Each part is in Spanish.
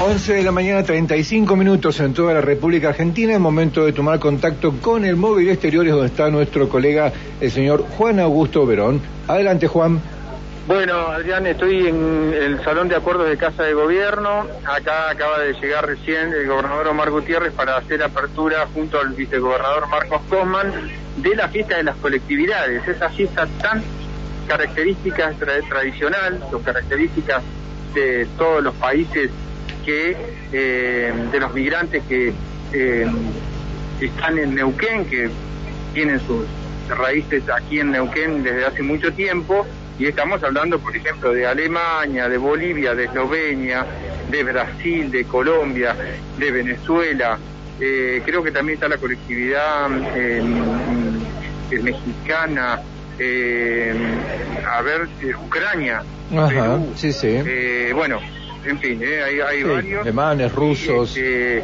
11 de la mañana, 35 minutos en toda la República Argentina. Es momento de tomar contacto con el móvil exteriores donde está nuestro colega, el señor Juan Augusto Verón. Adelante, Juan. Bueno, Adrián, estoy en el Salón de Acuerdos de Casa de Gobierno. Acá acaba de llegar recién el gobernador Omar Gutiérrez para hacer apertura junto al vicegobernador Marcos Cosman de la fiesta de las colectividades. Esa fiesta tan característica tradicional, son características de todos los países que eh, de los migrantes que eh, están en Neuquén, que tienen sus raíces aquí en Neuquén desde hace mucho tiempo, y estamos hablando, por ejemplo, de Alemania, de Bolivia, de Eslovenia, de Brasil, de Colombia, de Venezuela. Eh, creo que también está la colectividad mexicana, a ver, Ucrania. Ajá, sí, sí. bueno, en fin, ¿eh? hay, hay varios. Alemanes, rusos. Este,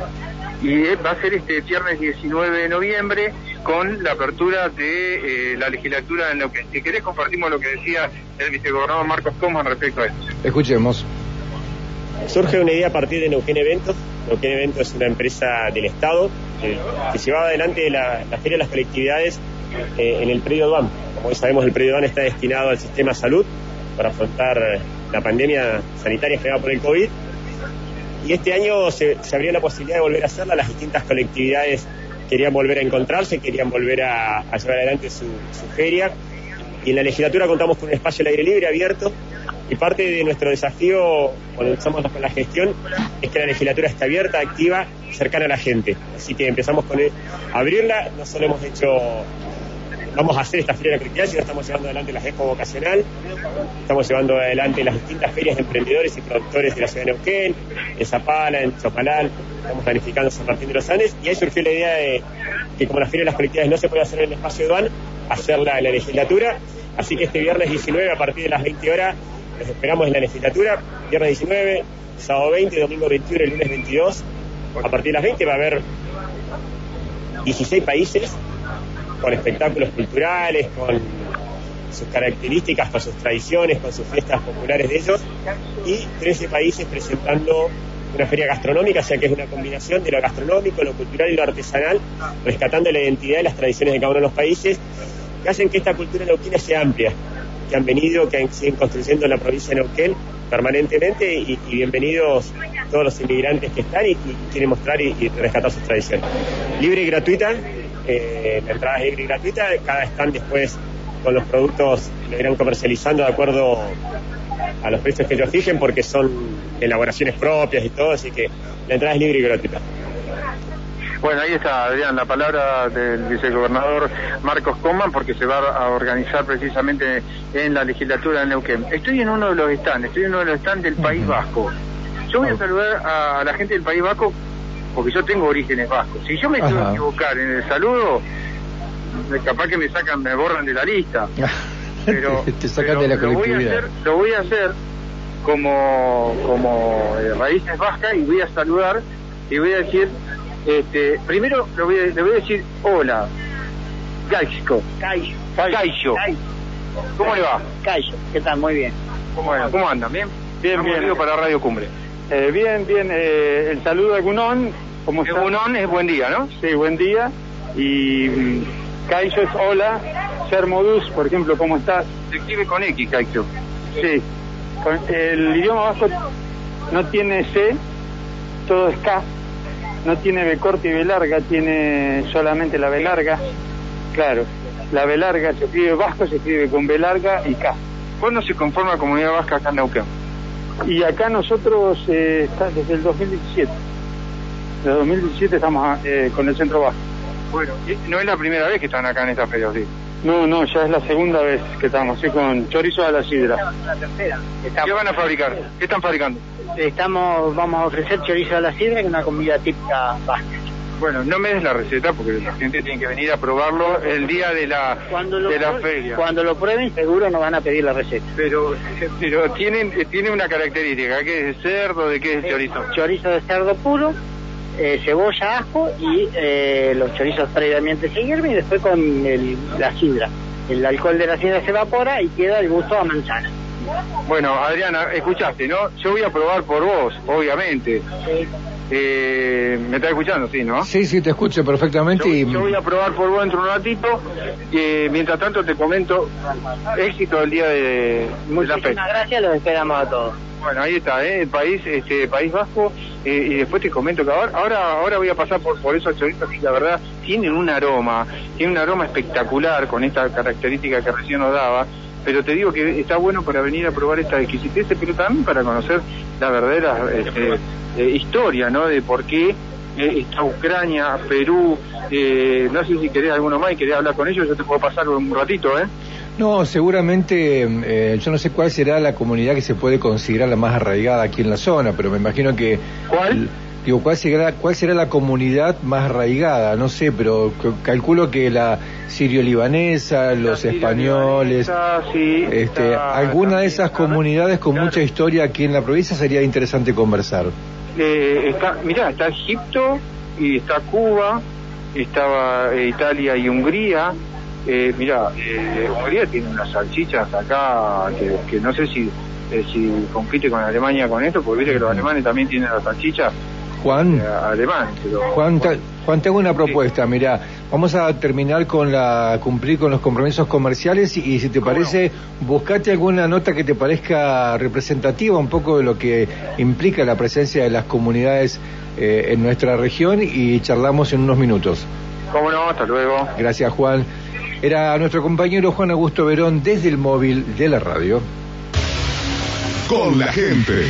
y va a ser este viernes 19 de noviembre con la apertura de eh, la legislatura en lo que si querés compartimos lo que decía el vicegobernador Marcos Coman respecto a esto. Escuchemos. Surge una idea a partir de Neuquén Eventos. Neuquén Eventos es una empresa del Estado que, llevaba adelante la, Feria de las Colectividades eh, en el predio DUAM. Como sabemos, el predio DUAM está destinado al sistema salud para afrontar la pandemia sanitaria creada por el COVID. Y este año se, abrió la posibilidad de volver a hacerla, las distintas colectividades querían volver a encontrarse, querían volver a, llevar adelante su, feria. Y en la legislatura contamos con un espacio al aire libre abierto y parte de nuestro desafío cuando empezamos con la gestión es que la legislatura esté abierta, activa, cercana a la gente. Así que empezamos con abrirla, no solo hemos hecho vamos a hacer esta feria de colectividad, sino estamos llevando adelante la expo vocacional, estamos llevando adelante las distintas ferias de emprendedores y productores de la ciudad de Neuquén, en Zapala, en Chopalal, estamos planificando San Martín de los Andes, y ahí surgió la idea de que como la feria de las colectividades no se puede hacer en el espacio de Duan, hacerla en la legislatura, así que este viernes 19 a partir de las 20 horas los esperamos en la legislatura, viernes 19, sábado 20, domingo 21 y lunes 22, a partir de las 20 va a haber 16 países con espectáculos culturales, con sus características, con sus tradiciones, con sus fiestas populares de ellos, y 13 países presentando una feria gastronómica, o sea que es una combinación de lo gastronómico, lo cultural y lo artesanal, rescatando la identidad y las tradiciones de cada uno de los países, que hacen que esta cultura neuquina sea amplia, que han venido, que siguen construyendo en la provincia de Neuquén permanentemente y, bienvenidos todos los inmigrantes que están y, quieren mostrar y rescatar sus tradiciones. Libre y gratuita, eh, la entrada es libre y gratuita, cada stand después con los productos lo irán comercializando de acuerdo a los precios que ellos fijen porque son elaboraciones propias y todo, así que la entrada es libre y gratuita. Bueno, ahí está, Adrián, la palabra del vicegobernador Marcos Coman, porque se va a organizar precisamente en la legislatura de Neuquén. Estoy en uno de los stands, estoy en uno de los stands del País Vasco. Yo voy a saludar a la gente del País Vasco porque yo tengo orígenes vascos. Si yo me quiero equivocar en el saludo, capaz que me sacan, me borran de la lista. Pero, Te sacan de la lo voy a hacer, lo voy a hacer como, como eh, raíces vascas y voy a saludar y voy a decir, este, primero le voy a, le voy a decir hola, Gaisco. Caixo. ¿Cómo le va? Caixo, ¿qué tal? Muy bien. ¿Cómo, ¿Cómo andan? ¿Bien? Bien, bien. para Radio Cumbre. Eh, bien, bien. Eh, el saludo a Gunón. ¿Cómo está? Gunón es buen día, ¿no? Sí, buen día. Y mm, Caixo es hola. Sermodus, por ejemplo, ¿cómo estás? Se escribe con X, Caixo. Sí. el idioma vasco no tiene C, todo es K. No tiene B corta y B larga, tiene solamente la B larga. Claro, la B larga se escribe vasco, se escribe con B larga y K. ¿Cuándo se conforma la comunidad vasca acá en Neuquén? Y acá nosotros, eh, está desde el 2017. Desde el 2017 estamos eh, con el Centro Bajo. Bueno, no es la primera vez que están acá en esta feria, ¿sí? No, no, ya es la segunda vez que estamos, sí, con chorizo a la sidra. La tercera. ¿Qué van a fabricar? ¿Qué están fabricando? Estamos, vamos a ofrecer chorizo a la sidra, que es una comida típica vasca. Bueno, no me des la receta porque la gente tiene que venir a probarlo el día de la, de la feria. Cuando lo prueben seguro nos van a pedir la receta. Pero pero tienen, tiene una característica, ¿qué es de cerdo? ¿De qué es el chorizo? Chorizo de cerdo puro, eh, cebolla, ajo y eh, los chorizos previamente se hierven y después con la sidra. El alcohol de la sidra se evapora y queda el gusto a manzana. Bueno, Adriana, escuchaste, ¿no? Yo voy a probar por vos, obviamente. Eh, ¿Me estás escuchando? Sí, ¿no? Sí, sí, te escucho perfectamente. Yo, y... yo voy a probar por vos dentro de un ratito. Y mientras tanto te comento éxito del día de, de la Muchísimas fecha. gracias, los esperamos a todos. Bueno, ahí está, ¿eh? el país, este, País Vasco, eh, y después te comento que ahora, ahora, ahora voy a pasar por, por esos chorizos que la verdad tienen un aroma, tienen un aroma espectacular con esta característica que recién nos daba, pero te digo que está bueno para venir a probar esta exquisitez, pero también para conocer la verdadera este, eh, historia, ¿no? De por qué eh, está Ucrania, Perú, eh, no sé si querés alguno más y querés hablar con ellos, yo te puedo pasar un ratito, ¿eh? No, seguramente, eh, yo no sé cuál será la comunidad que se puede considerar la más arraigada aquí en la zona, pero me imagino que... ¿Cuál? Digo, ¿cuál será, ¿cuál será la comunidad más arraigada? No sé, pero calculo que la sirio-libanesa, los españoles, sí, este, está alguna de esas comunidades con claro. mucha historia aquí en la provincia sería interesante conversar. Eh, está, mirá, está Egipto y está Cuba, estaba eh, Italia y Hungría. Eh, mirá, eh, Hungría tiene unas salchichas acá que, que no sé si eh, si compite con Alemania con esto, porque viste que los alemanes también tienen las salchichas Juan, eh. Pero, Juan, te, Juan, tengo una propuesta. Mira, vamos a terminar con la cumplir con los compromisos comerciales y, si te ¿Cómo parece, buscate alguna nota que te parezca representativa un poco de lo que implica la presencia de las comunidades eh, en nuestra región y charlamos en unos minutos. ¿Cómo no? Hasta luego. Gracias, Juan. Era nuestro compañero Juan Augusto Verón desde el móvil de la radio. Con la gente.